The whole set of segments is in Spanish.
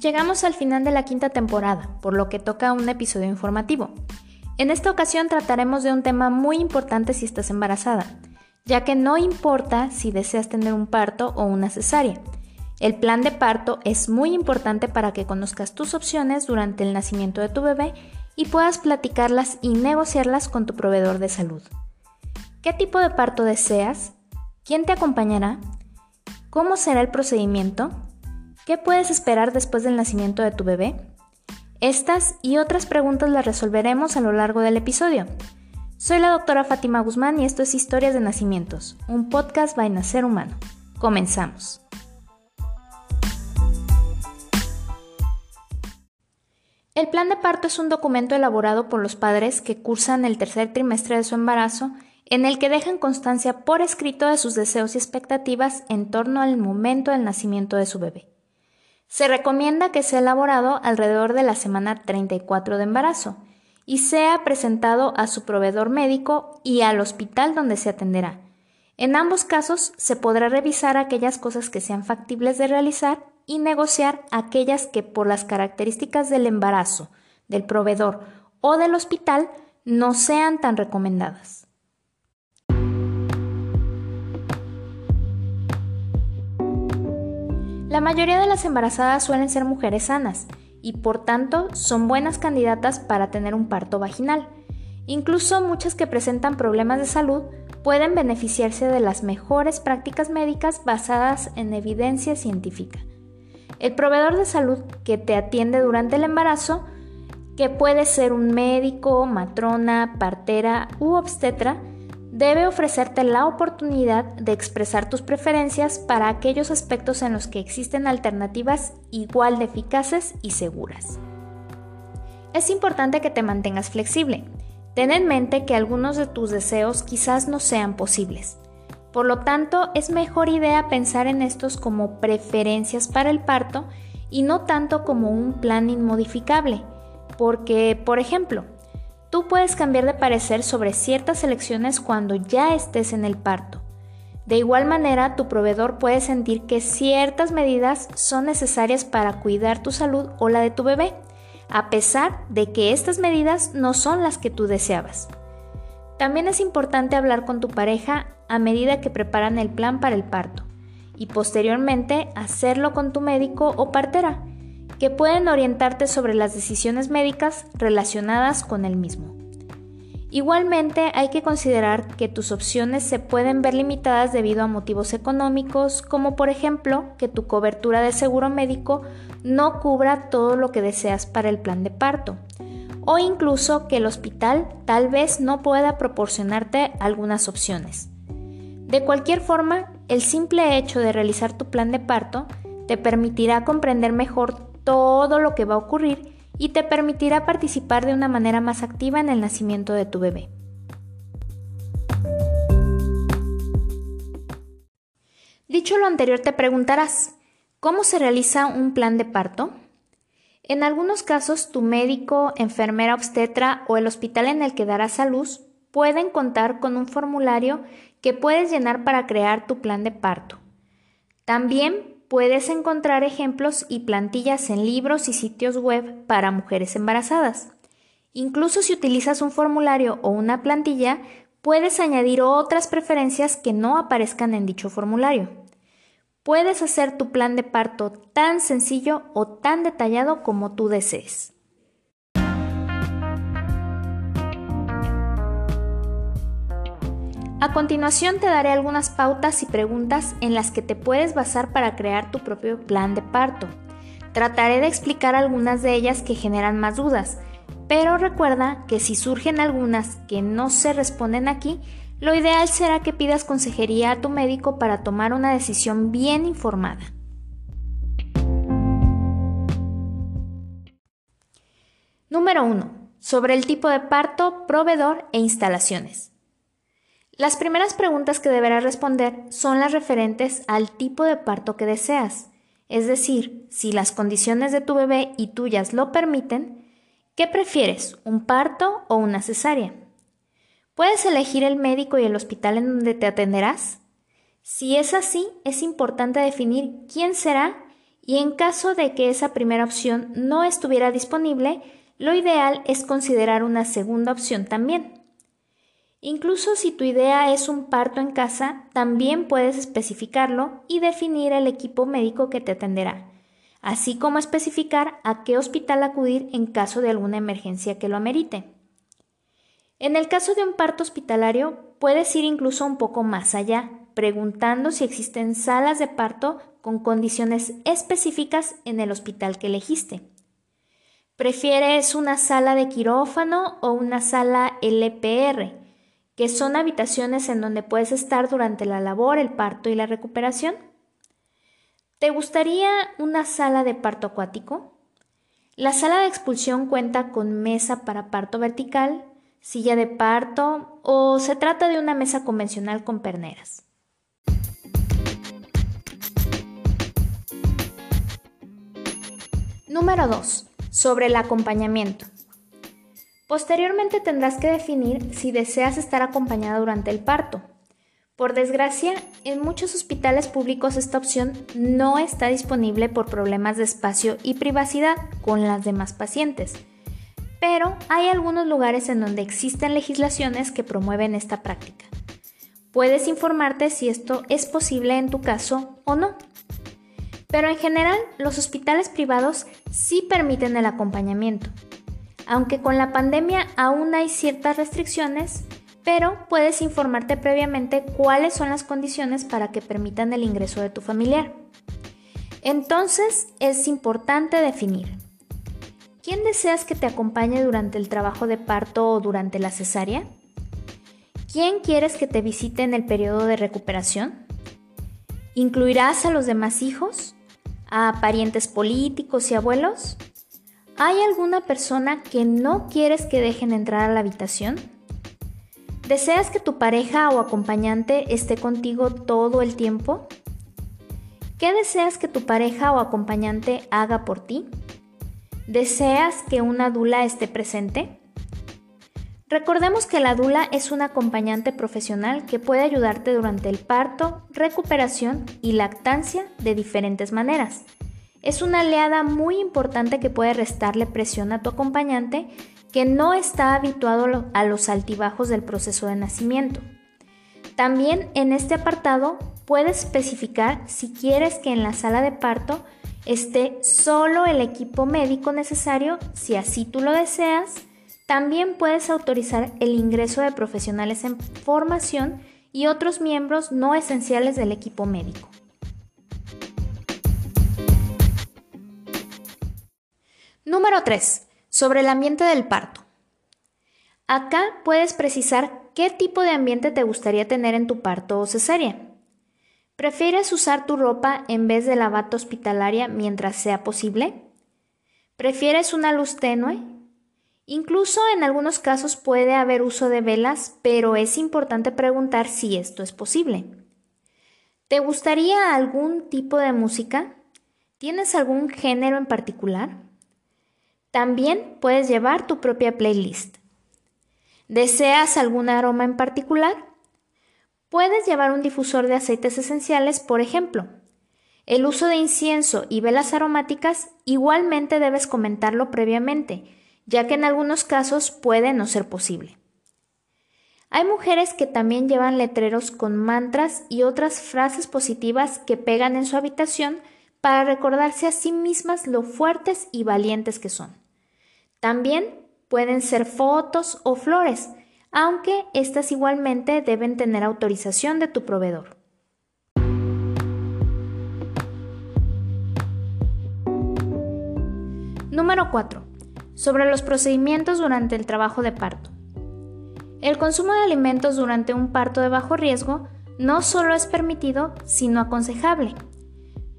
Llegamos al final de la quinta temporada, por lo que toca un episodio informativo. En esta ocasión trataremos de un tema muy importante si estás embarazada, ya que no importa si deseas tener un parto o una cesárea. El plan de parto es muy importante para que conozcas tus opciones durante el nacimiento de tu bebé y puedas platicarlas y negociarlas con tu proveedor de salud. ¿Qué tipo de parto deseas? ¿Quién te acompañará? ¿Cómo será el procedimiento? ¿Qué puedes esperar después del nacimiento de tu bebé? Estas y otras preguntas las resolveremos a lo largo del episodio. Soy la doctora Fátima Guzmán y esto es Historias de Nacimientos, un podcast by Nacer Humano. Comenzamos. El plan de parto es un documento elaborado por los padres que cursan el tercer trimestre de su embarazo en el que dejan constancia por escrito de sus deseos y expectativas en torno al momento del nacimiento de su bebé. Se recomienda que sea elaborado alrededor de la semana 34 de embarazo y sea presentado a su proveedor médico y al hospital donde se atenderá. En ambos casos se podrá revisar aquellas cosas que sean factibles de realizar y negociar aquellas que por las características del embarazo, del proveedor o del hospital no sean tan recomendadas. La mayoría de las embarazadas suelen ser mujeres sanas y por tanto son buenas candidatas para tener un parto vaginal. Incluso muchas que presentan problemas de salud pueden beneficiarse de las mejores prácticas médicas basadas en evidencia científica. El proveedor de salud que te atiende durante el embarazo, que puede ser un médico, matrona, partera u obstetra, debe ofrecerte la oportunidad de expresar tus preferencias para aquellos aspectos en los que existen alternativas igual de eficaces y seguras. Es importante que te mantengas flexible. Ten en mente que algunos de tus deseos quizás no sean posibles. Por lo tanto, es mejor idea pensar en estos como preferencias para el parto y no tanto como un plan inmodificable. Porque, por ejemplo, Tú puedes cambiar de parecer sobre ciertas elecciones cuando ya estés en el parto. De igual manera, tu proveedor puede sentir que ciertas medidas son necesarias para cuidar tu salud o la de tu bebé, a pesar de que estas medidas no son las que tú deseabas. También es importante hablar con tu pareja a medida que preparan el plan para el parto y posteriormente hacerlo con tu médico o partera que pueden orientarte sobre las decisiones médicas relacionadas con el mismo. Igualmente hay que considerar que tus opciones se pueden ver limitadas debido a motivos económicos, como por ejemplo que tu cobertura de seguro médico no cubra todo lo que deseas para el plan de parto, o incluso que el hospital tal vez no pueda proporcionarte algunas opciones. De cualquier forma, el simple hecho de realizar tu plan de parto te permitirá comprender mejor todo lo que va a ocurrir y te permitirá participar de una manera más activa en el nacimiento de tu bebé. Dicho lo anterior, te preguntarás, ¿cómo se realiza un plan de parto? En algunos casos, tu médico, enfermera obstetra o el hospital en el que darás a luz pueden contar con un formulario que puedes llenar para crear tu plan de parto. También puedes encontrar ejemplos y plantillas en libros y sitios web para mujeres embarazadas. Incluso si utilizas un formulario o una plantilla, puedes añadir otras preferencias que no aparezcan en dicho formulario. Puedes hacer tu plan de parto tan sencillo o tan detallado como tú desees. A continuación te daré algunas pautas y preguntas en las que te puedes basar para crear tu propio plan de parto. Trataré de explicar algunas de ellas que generan más dudas, pero recuerda que si surgen algunas que no se responden aquí, lo ideal será que pidas consejería a tu médico para tomar una decisión bien informada. Número 1. Sobre el tipo de parto, proveedor e instalaciones. Las primeras preguntas que deberás responder son las referentes al tipo de parto que deseas, es decir, si las condiciones de tu bebé y tuyas lo permiten, ¿qué prefieres, un parto o una cesárea? ¿Puedes elegir el médico y el hospital en donde te atenderás? Si es así, es importante definir quién será y en caso de que esa primera opción no estuviera disponible, lo ideal es considerar una segunda opción también. Incluso si tu idea es un parto en casa, también puedes especificarlo y definir el equipo médico que te atenderá, así como especificar a qué hospital acudir en caso de alguna emergencia que lo amerite. En el caso de un parto hospitalario, puedes ir incluso un poco más allá, preguntando si existen salas de parto con condiciones específicas en el hospital que elegiste. ¿Prefieres una sala de quirófano o una sala LPR, que son habitaciones en donde puedes estar durante la labor, el parto y la recuperación? ¿Te gustaría una sala de parto acuático? La sala de expulsión cuenta con mesa para parto vertical, silla de parto o se trata de una mesa convencional con perneras. Número 2 sobre el acompañamiento. Posteriormente tendrás que definir si deseas estar acompañada durante el parto. Por desgracia, en muchos hospitales públicos esta opción no está disponible por problemas de espacio y privacidad con las demás pacientes, pero hay algunos lugares en donde existen legislaciones que promueven esta práctica. Puedes informarte si esto es posible en tu caso o no. Pero en general, los hospitales privados sí permiten el acompañamiento. Aunque con la pandemia aún hay ciertas restricciones, pero puedes informarte previamente cuáles son las condiciones para que permitan el ingreso de tu familiar. Entonces es importante definir. ¿Quién deseas que te acompañe durante el trabajo de parto o durante la cesárea? ¿Quién quieres que te visite en el periodo de recuperación? ¿Incluirás a los demás hijos? ¿A parientes políticos y abuelos? ¿Hay alguna persona que no quieres que dejen entrar a la habitación? ¿Deseas que tu pareja o acompañante esté contigo todo el tiempo? ¿Qué deseas que tu pareja o acompañante haga por ti? ¿Deseas que una dula esté presente? Recordemos que la dula es un acompañante profesional que puede ayudarte durante el parto, recuperación y lactancia de diferentes maneras. Es una aliada muy importante que puede restarle presión a tu acompañante que no está habituado a los altibajos del proceso de nacimiento. También en este apartado puedes especificar si quieres que en la sala de parto esté solo el equipo médico necesario, si así tú lo deseas, también puedes autorizar el ingreso de profesionales en formación y otros miembros no esenciales del equipo médico. Número 3. Sobre el ambiente del parto. Acá puedes precisar qué tipo de ambiente te gustaría tener en tu parto o cesárea. ¿Prefieres usar tu ropa en vez de la bata hospitalaria mientras sea posible? ¿Prefieres una luz tenue? Incluso en algunos casos puede haber uso de velas, pero es importante preguntar si esto es posible. ¿Te gustaría algún tipo de música? ¿Tienes algún género en particular? También puedes llevar tu propia playlist. ¿Deseas algún aroma en particular? Puedes llevar un difusor de aceites esenciales, por ejemplo. El uso de incienso y velas aromáticas igualmente debes comentarlo previamente ya que en algunos casos puede no ser posible. Hay mujeres que también llevan letreros con mantras y otras frases positivas que pegan en su habitación para recordarse a sí mismas lo fuertes y valientes que son. También pueden ser fotos o flores, aunque estas igualmente deben tener autorización de tu proveedor. Número 4 sobre los procedimientos durante el trabajo de parto. El consumo de alimentos durante un parto de bajo riesgo no solo es permitido, sino aconsejable.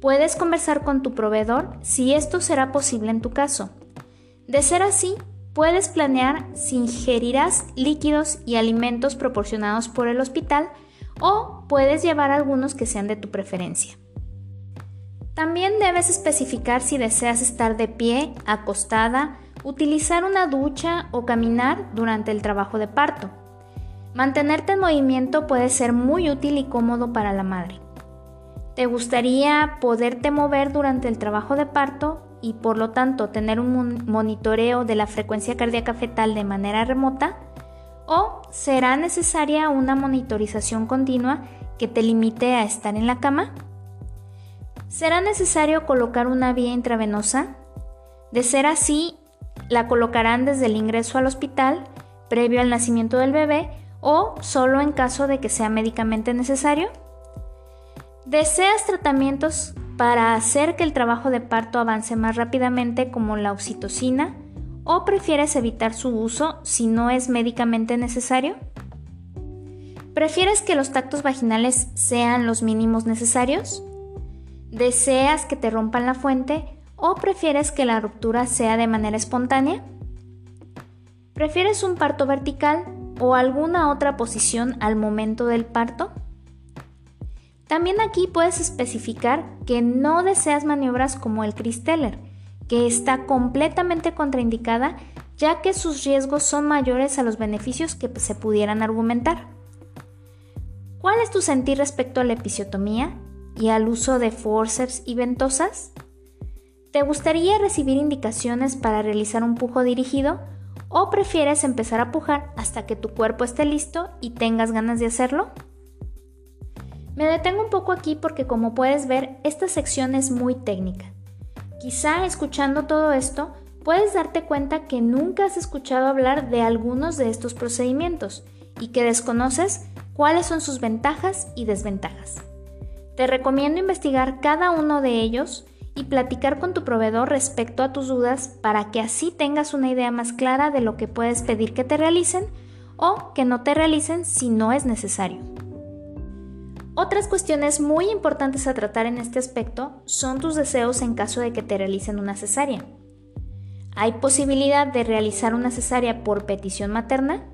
Puedes conversar con tu proveedor si esto será posible en tu caso. De ser así, puedes planear si ingerirás líquidos y alimentos proporcionados por el hospital o puedes llevar algunos que sean de tu preferencia. También debes especificar si deseas estar de pie, acostada, utilizar una ducha o caminar durante el trabajo de parto. Mantenerte en movimiento puede ser muy útil y cómodo para la madre. ¿Te gustaría poderte mover durante el trabajo de parto y por lo tanto tener un monitoreo de la frecuencia cardíaca fetal de manera remota? ¿O será necesaria una monitorización continua que te limite a estar en la cama? ¿Será necesario colocar una vía intravenosa? De ser así, la colocarán desde el ingreso al hospital, previo al nacimiento del bebé, o solo en caso de que sea médicamente necesario. ¿Deseas tratamientos para hacer que el trabajo de parto avance más rápidamente como la oxitocina? ¿O prefieres evitar su uso si no es médicamente necesario? ¿Prefieres que los tactos vaginales sean los mínimos necesarios? ¿Deseas que te rompan la fuente o prefieres que la ruptura sea de manera espontánea? ¿Prefieres un parto vertical o alguna otra posición al momento del parto? También aquí puedes especificar que no deseas maniobras como el Christeller, que está completamente contraindicada ya que sus riesgos son mayores a los beneficios que se pudieran argumentar. ¿Cuál es tu sentir respecto a la episiotomía y al uso de forceps y ventosas? ¿Te gustaría recibir indicaciones para realizar un pujo dirigido o prefieres empezar a pujar hasta que tu cuerpo esté listo y tengas ganas de hacerlo? Me detengo un poco aquí porque como puedes ver, esta sección es muy técnica. Quizá escuchando todo esto, puedes darte cuenta que nunca has escuchado hablar de algunos de estos procedimientos y que desconoces cuáles son sus ventajas y desventajas. Te recomiendo investigar cada uno de ellos y platicar con tu proveedor respecto a tus dudas para que así tengas una idea más clara de lo que puedes pedir que te realicen o que no te realicen si no es necesario. Otras cuestiones muy importantes a tratar en este aspecto son tus deseos en caso de que te realicen una cesárea. ¿Hay posibilidad de realizar una cesárea por petición materna?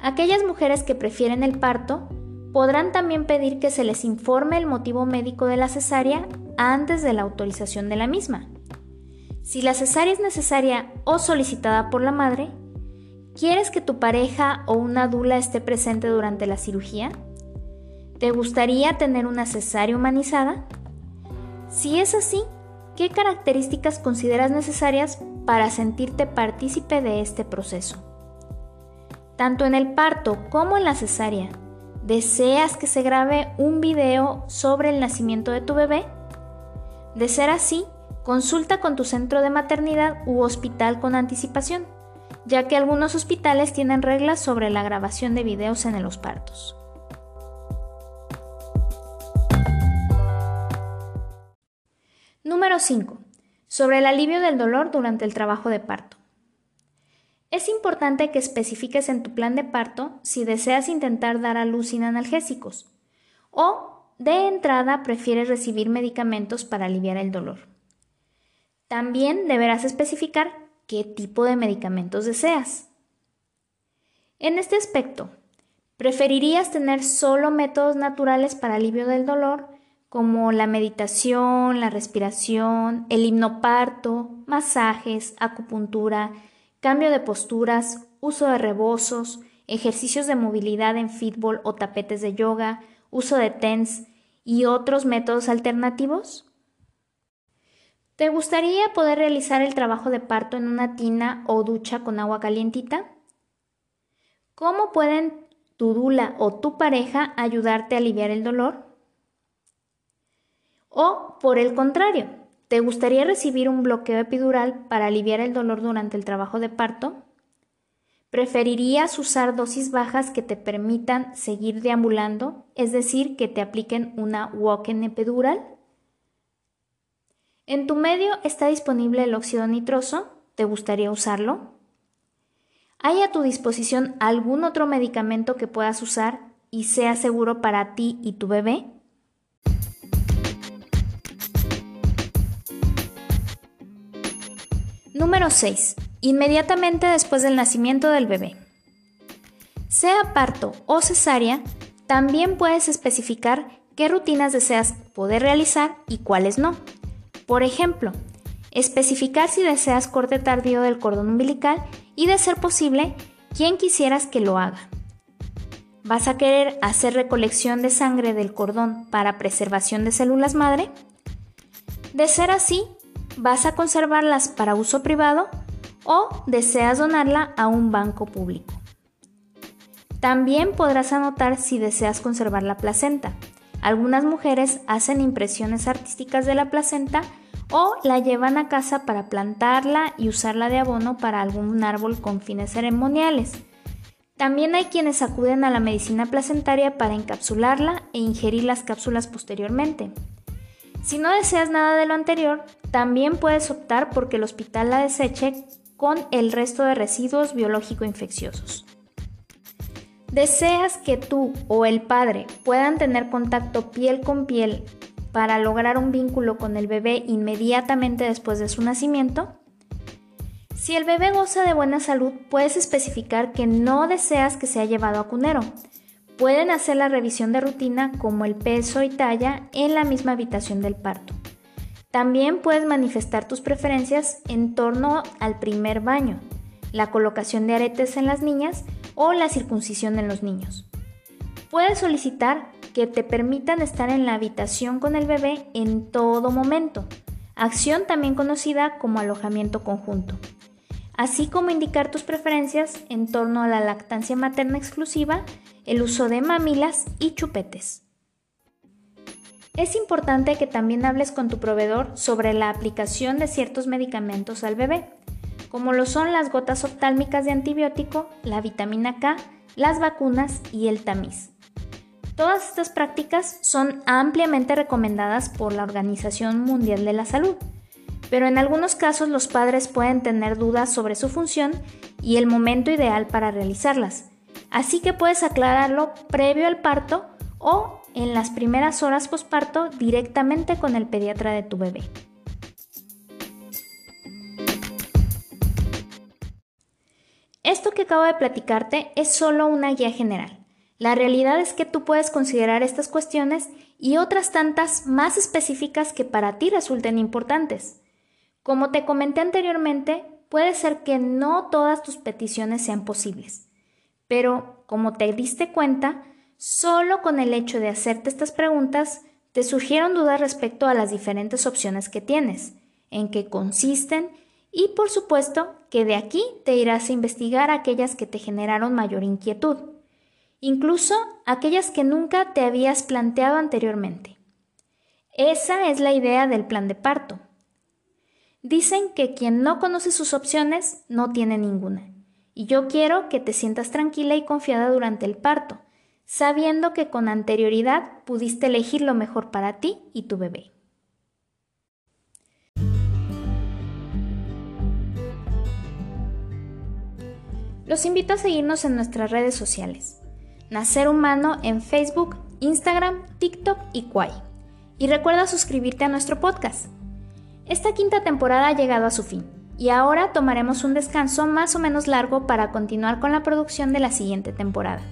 Aquellas mujeres que prefieren el parto podrán también pedir que se les informe el motivo médico de la cesárea antes de la autorización de la misma. Si la cesárea es necesaria o solicitada por la madre, ¿quieres que tu pareja o una dula esté presente durante la cirugía? ¿Te gustaría tener una cesárea humanizada? Si es así, ¿qué características consideras necesarias para sentirte partícipe de este proceso? Tanto en el parto como en la cesárea, ¿deseas que se grabe un video sobre el nacimiento de tu bebé? De ser así, consulta con tu centro de maternidad u hospital con anticipación, ya que algunos hospitales tienen reglas sobre la grabación de videos en los partos. Número 5. Sobre el alivio del dolor durante el trabajo de parto. Es importante que especifiques en tu plan de parto si deseas intentar dar a luz sin analgésicos o de entrada prefieres recibir medicamentos para aliviar el dolor. También deberás especificar qué tipo de medicamentos deseas. En este aspecto, ¿preferirías tener solo métodos naturales para alivio del dolor como la meditación, la respiración, el hipnoparto, masajes, acupuntura, cambio de posturas, uso de rebozos, ejercicios de movilidad en fútbol o tapetes de yoga, uso de TENS y otros métodos alternativos? ¿Te gustaría poder realizar el trabajo de parto en una tina o ducha con agua calientita? ¿Cómo pueden tu dula o tu pareja ayudarte a aliviar el dolor? O, por el contrario, ¿te gustaría recibir un bloqueo epidural para aliviar el dolor durante el trabajo de parto? ¿Preferirías usar dosis bajas que te permitan seguir deambulando, es decir, que te apliquen una walk-in epidural? En tu medio está disponible el óxido nitroso, ¿te gustaría usarlo? ¿Hay a tu disposición algún otro medicamento que puedas usar y sea seguro para ti y tu bebé? Número 6. Inmediatamente después del nacimiento del bebé. Sea parto o cesárea, también puedes especificar qué rutinas deseas poder realizar y cuáles no. Por ejemplo, especificar si deseas corte tardío del cordón umbilical y, de ser posible, quién quisieras que lo haga. ¿Vas a querer hacer recolección de sangre del cordón para preservación de células madre? De ser así, ¿vas a conservarlas para uso privado o deseas donarla a un banco público? También podrás anotar si deseas conservar la placenta. Algunas mujeres hacen impresiones artísticas de la placenta o la llevan a casa para plantarla y usarla de abono para algún árbol con fines ceremoniales. También hay quienes acuden a la medicina placentaria para encapsularla e ingerir las cápsulas posteriormente. Si no deseas nada de lo anterior, también puedes optar por que el hospital la deseche con el resto de residuos biológico-infecciosos. ¿Deseas que tú o el padre puedan tener contacto piel con piel para lograr un vínculo con el bebé inmediatamente después de su nacimiento? Si el bebé goza de buena salud, puedes especificar que no deseas que sea llevado a cunero. Pueden hacer la revisión de rutina como el peso y talla en la misma habitación del parto. También puedes manifestar tus preferencias en torno al primer baño, la colocación de aretes en las niñas o la circuncisión en los niños. Puedes solicitar que te permitan estar en la habitación con el bebé en todo momento, acción también conocida como alojamiento conjunto, así como indicar tus preferencias en torno a la lactancia materna exclusiva, el uso de mamilas y chupetes. Es importante que también hables con tu proveedor sobre la aplicación de ciertos medicamentos al bebé, como lo son las gotas oftálmicas de antibiótico, la vitamina K, las vacunas y el tamiz. Todas estas prácticas son ampliamente recomendadas por la Organización Mundial de la Salud, pero en algunos casos los padres pueden tener dudas sobre su función y el momento ideal para realizarlas, así que puedes aclararlo previo al parto o en las primeras horas posparto directamente con el pediatra de tu bebé. Esto que acabo de platicarte es solo una guía general. La realidad es que tú puedes considerar estas cuestiones y otras tantas más específicas que para ti resulten importantes. Como te comenté anteriormente, puede ser que no todas tus peticiones sean posibles, pero como te diste cuenta, solo con el hecho de hacerte estas preguntas te surgieron dudas respecto a las diferentes opciones que tienes, en qué consisten y por supuesto que de aquí te irás a investigar aquellas que te generaron mayor inquietud incluso aquellas que nunca te habías planteado anteriormente. Esa es la idea del plan de parto. Dicen que quien no conoce sus opciones no tiene ninguna, y yo quiero que te sientas tranquila y confiada durante el parto, sabiendo que con anterioridad pudiste elegir lo mejor para ti y tu bebé. Los invito a seguirnos en nuestras redes sociales. Nacer Humano en Facebook, Instagram, TikTok y Kwai. Y recuerda suscribirte a nuestro podcast. Esta quinta temporada ha llegado a su fin y ahora tomaremos un descanso más o menos largo para continuar con la producción de la siguiente temporada.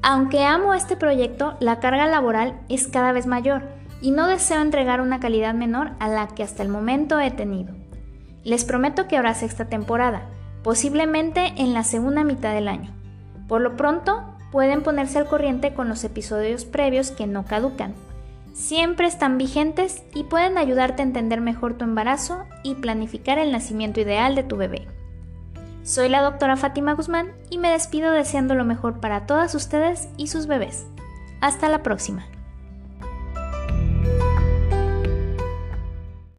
Aunque amo este proyecto, la carga laboral es cada vez mayor y no deseo entregar una calidad menor a la que hasta el momento he tenido. Les prometo que habrá sexta temporada, posiblemente en la segunda mitad del año. Por lo pronto, pueden ponerse al corriente con los episodios previos que no caducan. Siempre están vigentes y pueden ayudarte a entender mejor tu embarazo y planificar el nacimiento ideal de tu bebé. Soy la doctora Fátima Guzmán y me despido deseando lo mejor para todas ustedes y sus bebés. Hasta la próxima.